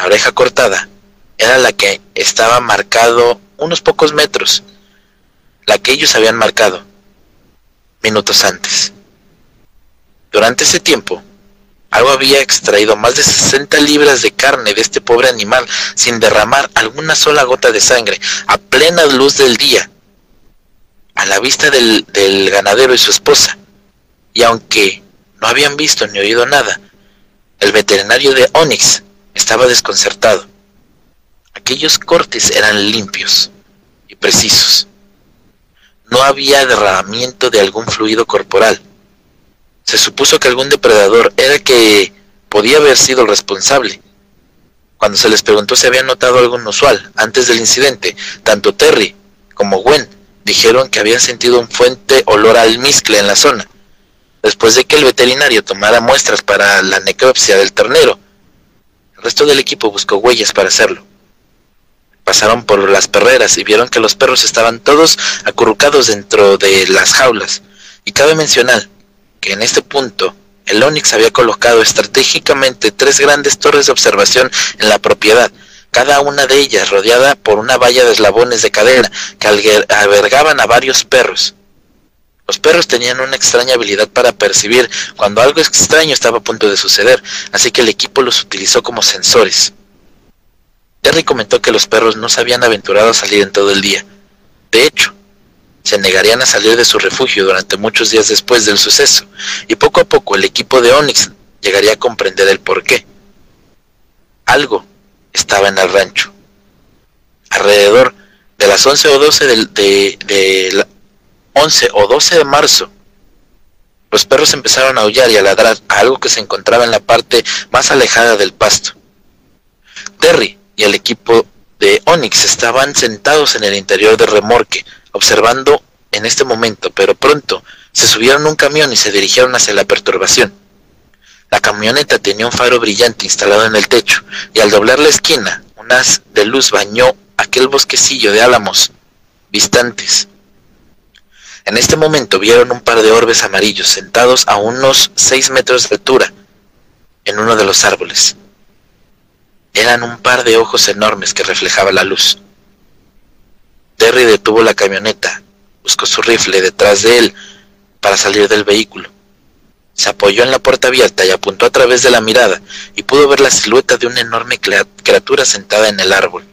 La oreja cortada era la que estaba marcado unos pocos metros, la que ellos habían marcado minutos antes. Durante ese tiempo, algo había extraído más de 60 libras de carne de este pobre animal sin derramar alguna sola gota de sangre, a plena luz del día, a la vista del, del ganadero y su esposa. Y aunque no habían visto ni oído nada, el veterinario de Onyx estaba desconcertado. Aquellos cortes eran limpios y precisos. No había derramamiento de algún fluido corporal. Se supuso que algún depredador era que podía haber sido el responsable. Cuando se les preguntó si habían notado algo inusual antes del incidente, tanto Terry como Gwen dijeron que habían sentido un fuente olor al almizcle en la zona. Después de que el veterinario tomara muestras para la necropsia del ternero, el resto del equipo buscó huellas para hacerlo. Pasaron por las perreras y vieron que los perros estaban todos acurrucados dentro de las jaulas. Y cabe mencionar que en este punto el Onix había colocado estratégicamente tres grandes torres de observación en la propiedad, cada una de ellas rodeada por una valla de eslabones de cadera que albergaban a varios perros. Los perros tenían una extraña habilidad para percibir cuando algo extraño estaba a punto de suceder, así que el equipo los utilizó como sensores. Terry comentó que los perros no se habían aventurado a salir en todo el día. De hecho, se negarían a salir de su refugio durante muchos días después del suceso, y poco a poco el equipo de Onyx llegaría a comprender el porqué. Algo estaba en el rancho. Alrededor de las 11 o 12 de, de, 11 o 12 de marzo, los perros empezaron a aullar y a ladrar a algo que se encontraba en la parte más alejada del pasto. Terry y el equipo de Onyx estaban sentados en el interior del remorque, observando en este momento, pero pronto se subieron a un camión y se dirigieron hacia la perturbación. La camioneta tenía un faro brillante instalado en el techo, y al doblar la esquina, un haz de luz bañó aquel bosquecillo de álamos distantes. En este momento vieron un par de orbes amarillos sentados a unos seis metros de altura en uno de los árboles. Eran un par de ojos enormes que reflejaba la luz. Terry detuvo la camioneta, buscó su rifle detrás de él para salir del vehículo. Se apoyó en la puerta abierta y apuntó a través de la mirada y pudo ver la silueta de una enorme criatura sentada en el árbol.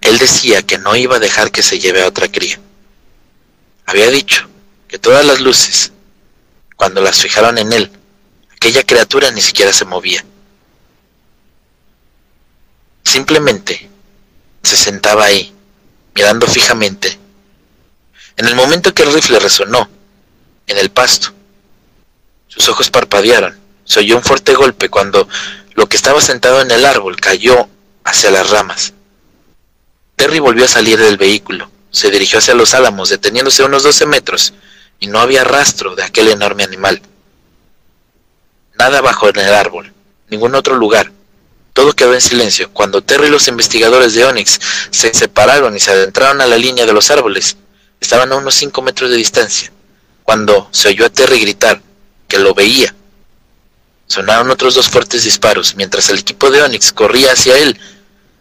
Él decía que no iba a dejar que se lleve a otra cría. Había dicho que todas las luces, cuando las fijaron en él, aquella criatura ni siquiera se movía. Simplemente se sentaba ahí, mirando fijamente. En el momento que el rifle resonó en el pasto, sus ojos parpadearon. Se oyó un fuerte golpe cuando lo que estaba sentado en el árbol cayó hacia las ramas. Terry volvió a salir del vehículo. Se dirigió hacia los álamos, deteniéndose unos 12 metros, y no había rastro de aquel enorme animal. Nada bajo en el árbol, ningún otro lugar. Todo quedó en silencio. Cuando Terry y los investigadores de Onyx se separaron y se adentraron a la línea de los árboles, estaban a unos 5 metros de distancia, cuando se oyó a Terry gritar que lo veía. Sonaron otros dos fuertes disparos, mientras el equipo de Onyx corría hacia él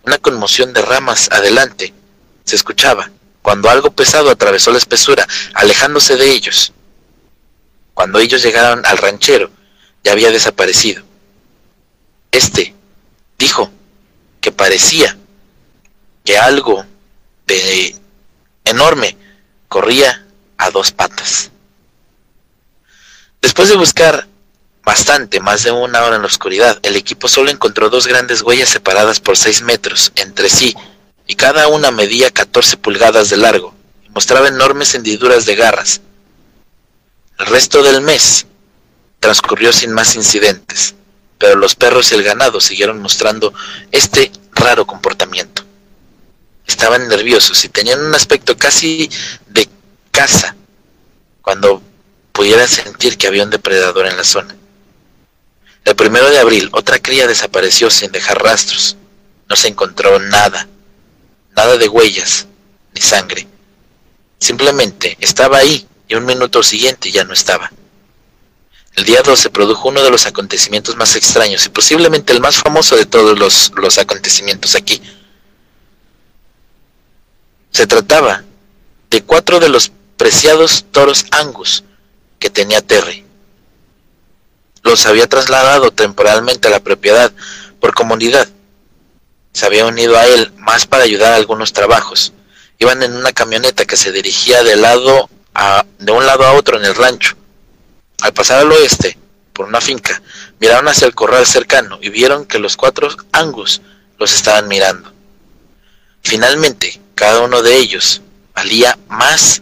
una conmoción de ramas adelante se escuchaba cuando algo pesado atravesó la espesura, alejándose de ellos. Cuando ellos llegaron al ranchero, ya había desaparecido. Este dijo que parecía que algo de enorme corría a dos patas. Después de buscar bastante, más de una hora en la oscuridad, el equipo solo encontró dos grandes huellas separadas por 6 metros entre sí, y cada una medía 14 pulgadas de largo, y mostraba enormes hendiduras de garras. El resto del mes transcurrió sin más incidentes, pero los perros y el ganado siguieron mostrando este raro comportamiento. Estaban nerviosos y tenían un aspecto casi de caza, cuando pudieran sentir que había un depredador en la zona. El primero de abril, otra cría desapareció sin dejar rastros. No se encontró nada, nada de huellas, ni sangre. Simplemente estaba ahí y un minuto siguiente ya no estaba. El día 2 se produjo uno de los acontecimientos más extraños y posiblemente el más famoso de todos los, los acontecimientos aquí. Se trataba de cuatro de los preciados toros Angus que tenía Terry los había trasladado temporalmente a la propiedad por comunidad. Se había unido a él más para ayudar a algunos trabajos. Iban en una camioneta que se dirigía de, lado a, de un lado a otro en el rancho. Al pasar al oeste, por una finca, miraron hacia el corral cercano y vieron que los cuatro Angus los estaban mirando. Finalmente, cada uno de ellos valía más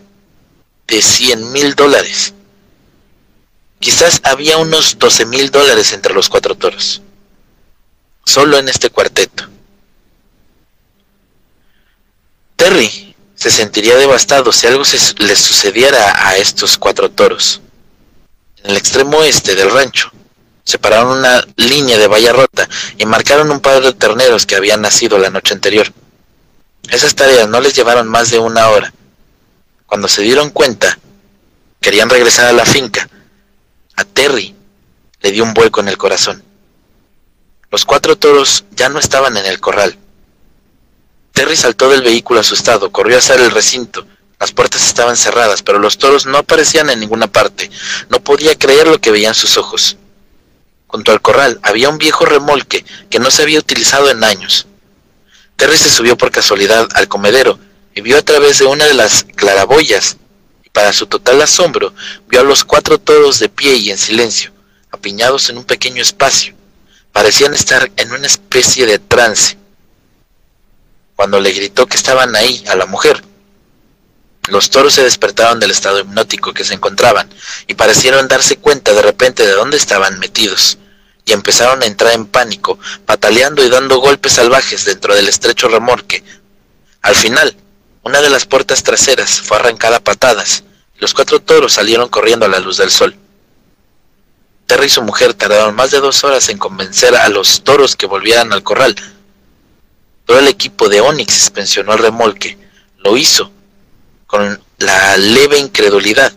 de 100 mil dólares. Quizás había unos 12 mil dólares entre los cuatro toros. Solo en este cuarteto. Terry se sentiría devastado si algo se les sucediera a estos cuatro toros. En el extremo oeste del rancho, separaron una línea de valla rota y marcaron un par de terneros que habían nacido la noche anterior. Esas tareas no les llevaron más de una hora. Cuando se dieron cuenta, querían regresar a la finca, a Terry le dio un vuelco en el corazón. Los cuatro toros ya no estaban en el corral. Terry saltó del vehículo asustado, corrió hacia el recinto. Las puertas estaban cerradas, pero los toros no aparecían en ninguna parte. No podía creer lo que veían sus ojos. Junto al corral había un viejo remolque que no se había utilizado en años. Terry se subió por casualidad al comedero y vio a través de una de las claraboyas para su total asombro, vio a los cuatro toros de pie y en silencio, apiñados en un pequeño espacio. Parecían estar en una especie de trance. Cuando le gritó que estaban ahí a la mujer, los toros se despertaron del estado hipnótico que se encontraban y parecieron darse cuenta de repente de dónde estaban metidos y empezaron a entrar en pánico, pataleando y dando golpes salvajes dentro del estrecho remorque. Al final, Una de las puertas traseras fue arrancada a patadas. Los cuatro toros salieron corriendo a la luz del sol. Terry y su mujer tardaron más de dos horas en convencer a los toros que volvieran al corral. Todo el equipo de Onyx suspensionó el remolque. Lo hizo con la leve incredulidad.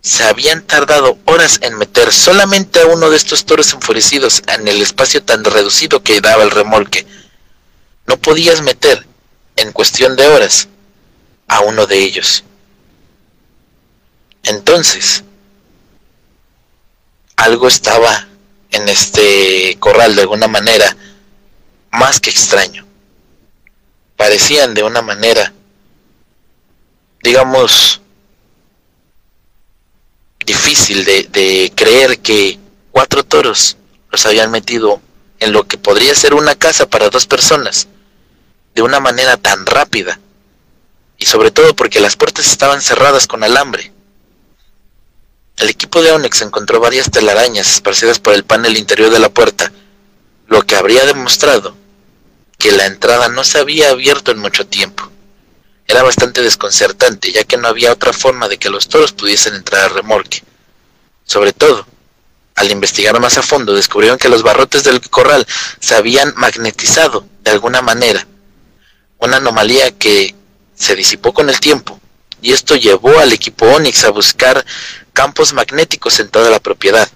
Se habían tardado horas en meter solamente a uno de estos toros enfurecidos en el espacio tan reducido que daba el remolque. No podías meter, en cuestión de horas, a uno de ellos. Entonces, algo estaba en este corral de alguna manera más que extraño. Parecían de una manera, digamos, difícil de, creer que cuatro toros los habían metido en lo que podría ser una casa para dos personas de una manera tan rápida y sobre todo porque las puertas estaban cerradas con alambre. El equipo de Onyx encontró varias telarañas esparcidas por el panel interior de la puerta, lo que habría demostrado que la entrada no se había abierto en mucho tiempo. Era bastante desconcertante, ya que no había otra forma de que los toros pudiesen entrar al remolque. Sobre todo, al investigar más a fondo, descubrieron que los barrotes del corral se habían magnetizado de alguna manera, una anomalía que se disipó con el tiempo, y esto llevó al equipo Onyx a buscar campos magnéticos en toda la propiedad.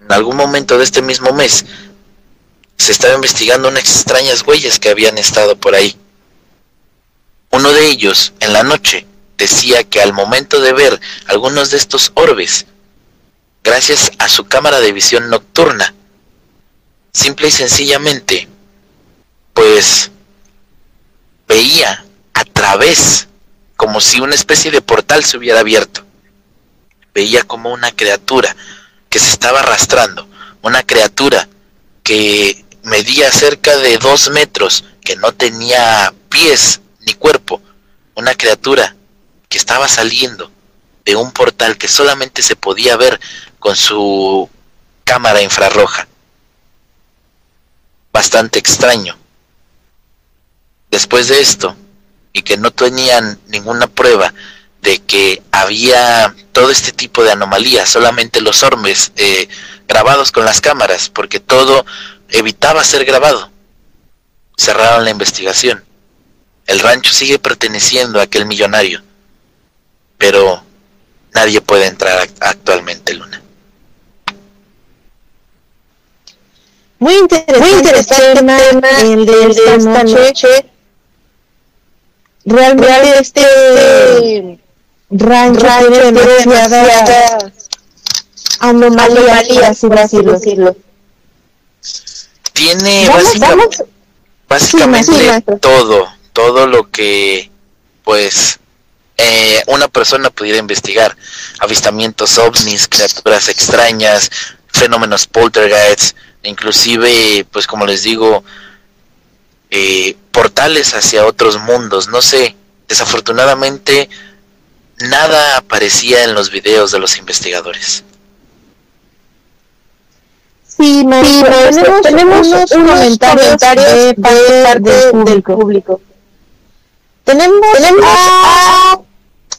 En algún momento de este mismo mes, se estaba investigando unas extrañas huellas que habían estado por ahí. Uno de ellos, en la noche, decía que al momento de ver algunos de estos orbes, gracias a su cámara de visión nocturna, simple y sencillamente, pues veía a través, como si una especie de portal se hubiera abierto veía como una criatura que se estaba arrastrando, una criatura que medía cerca de dos metros, que no tenía pies ni cuerpo, una criatura que estaba saliendo de un portal que solamente se podía ver con su cámara infrarroja. Bastante extraño. Después de esto, y que no tenían ninguna prueba de que había todo este tipo de anomalías, solamente los orbes eh, grabados con las cámaras, porque todo evitaba ser grabado. Cerraron la investigación. El rancho sigue perteneciendo a aquel millonario, pero nadie puede entrar actualmente, Luna. Muy interesante, Muy interesante tema, el de esta, noche. Realmente, este rancho, rancho tiene demasiadas anomalías, por así decirlo. Tiene básicamente, todo, todo lo que pues eh, una persona pudiera investigar. Avistamientos ovnis, criaturas extrañas, fenómenos poltergeists, inclusive, pues como les digo, eh, portales hacia otros mundos. No sé, desafortunadamente nada aparecía en los videos de los investigadores. Sí, tenemos, tenemos, unos, comentarios, de, parte, del, público. Tenemos, tenemos a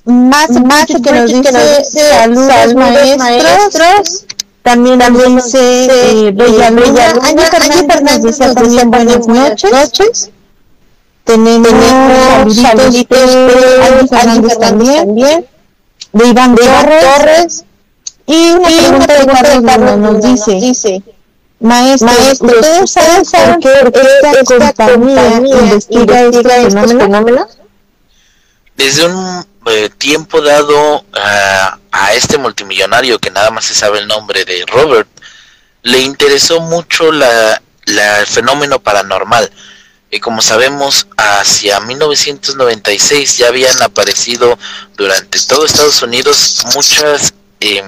más, más que, nos dice, que nos dice saludos, maestros. También, también dice eh, Bella Bella. Año Fernández dice también buenas noches. Tenemos, saluditos de Fernández también, de Iván Torres, y una pregunta de Carlos nos dice, dice Maestro, ¿ustedes saben por qué esta, compañía investiga estos fenómenos? Desde un eh, tiempo dado a este multimillonario que nada más se sabe el nombre de Robert, le interesó mucho la, la el fenómeno paranormal y como sabemos, hacia 1996 ya habían aparecido durante todo Estados Unidos muchas eh,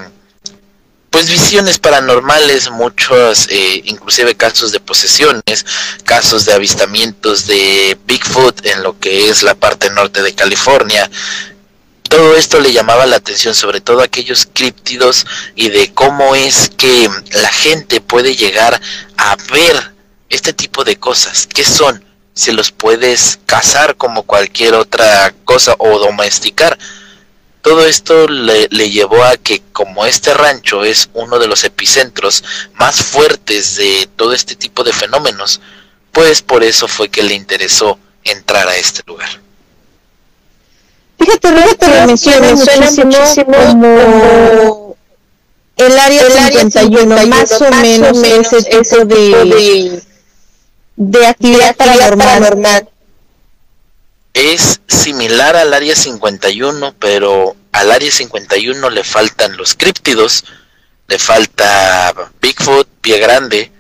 pues visiones paranormales, muchos eh, inclusive casos de posesiones, casos de avistamientos de Bigfoot en lo que es la parte norte de California. Todo esto le llamaba la atención, sobre todo aquellos críptidos y de cómo es que la gente puede llegar a ver este tipo de cosas, qué son, si los puedes cazar como cualquier otra cosa o domesticar. Todo esto le, le, llevó a que como este rancho es uno de los epicentros más fuertes de todo este tipo de fenómenos, pues por eso fue que le interesó entrar a este lugar. Fíjate, fíjate, lo mencionas muchísimo, como el área, el área 51, 51 más, o menos, menos ese tipo de, de actividad paranormal. Es similar al área 51, pero al área 51 le faltan los críptidos, le falta Bigfoot, pie grande,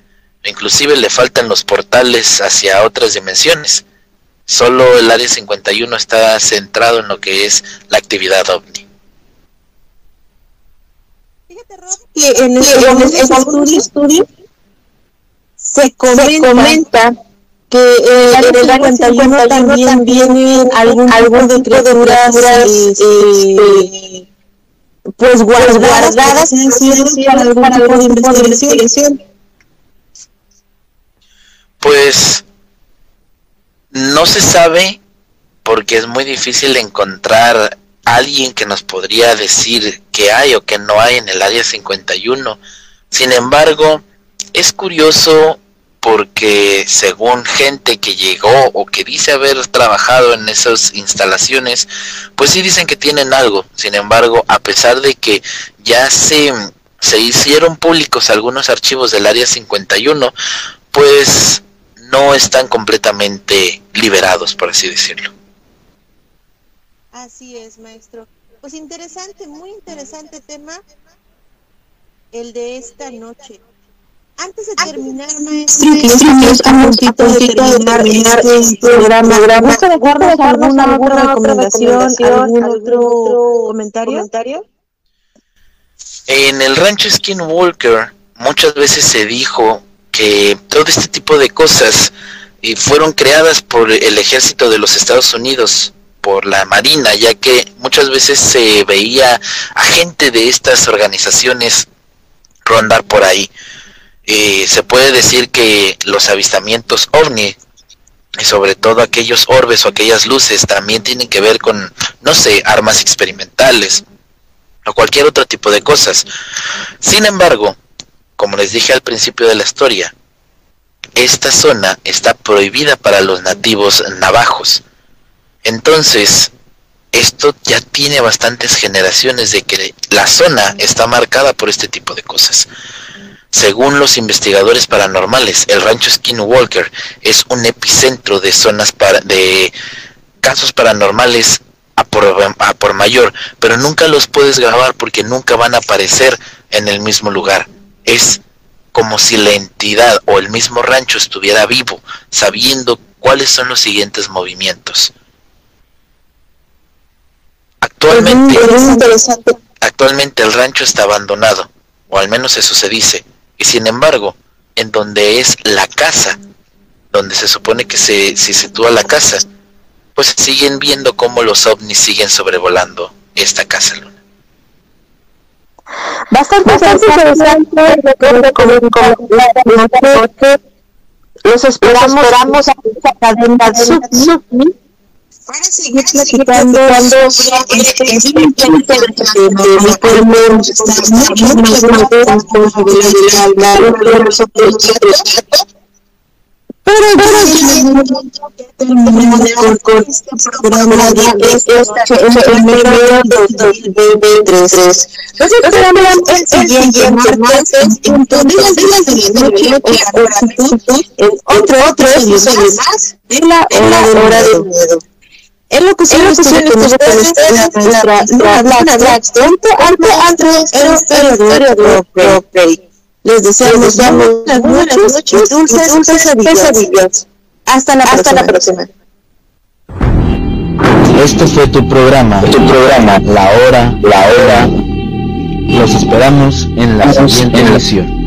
inclusive le faltan los portales hacia otras dimensiones. Solo el área 51 está centrado en lo que es la actividad ovni. Fíjate, Rob, que en, el, en, el, estudio, estudio se comenta, se comenta que eh, en el área 51 también vienen algún, algún tipo de criaturas eh, pues guardadas, guardadas para algún tipo de investigación. Pues no se sabe porque es muy difícil encontrar alguien que nos podría decir que hay o que no hay en el área 51. Sin embargo, es curioso porque según gente que llegó o que dice haber trabajado en esas instalaciones, pues sí dicen que tienen algo. Sin embargo, a pesar de que ya se, se hicieron públicos algunos archivos del área 51, pues no están completamente liberados, por así decirlo. Así es, maestro. Pues interesante, muy interesante tema el de esta noche. Antes de terminar, maestro, a puntito de terminar este programa, ¿gusta dejarnos alguna otra recomendación, algún otro comentario? En el rancho Skinwalker muchas veces se dijo que todo este tipo de cosas eh, fueron creadas por el ejército de los Estados Unidos, por la Marina, ya que muchas veces se veía a gente de estas organizaciones rondar por ahí. Eh, se puede decir que los avistamientos ovni y sobre todo aquellos orbes o aquellas luces también tienen que ver con, no sé, armas experimentales o cualquier otro tipo de cosas. Sin embargo, como les dije al principio de la historia, esta zona está prohibida para los nativos navajos. Entonces, esto ya tiene bastantes generaciones de que la zona está marcada por este tipo de cosas. Según los investigadores paranormales, el rancho Skinwalker es un epicentro de zonas para, de casos paranormales a por, a por mayor, pero nunca los puedes grabar porque nunca van a aparecer en el mismo lugar. Es como si la entidad o el mismo rancho estuviera vivo, sabiendo cuáles son los siguientes movimientos. Actualmente, actualmente el rancho está abandonado, o al menos eso se dice, y sin embargo, en donde es la casa, donde se supone que se, se sitúa la casa, pues siguen viendo cómo los ovnis siguen sobrevolando esta casa luna. Bastante, bastante interesante, recuerdo como noche. Los esperamos, esperamos a esta cadena de Submi para seguir platicando este pero bueno, terminamos con este programa de este enero de 2023. Nos esperamos el siguiente martes. en punto de las de la noche en otro otro episodio más de la hora del miedo. En locución, en locución estuvo con ustedes nuestra Luna Black, tanto arte antes en la historia de Play. Les deseamos buenas noches dulces, dulces pesadillas. Hasta la Hasta la próxima. Este fue tu programa, tu programa, la hora, la hora. Los esperamos en la siguiente edición.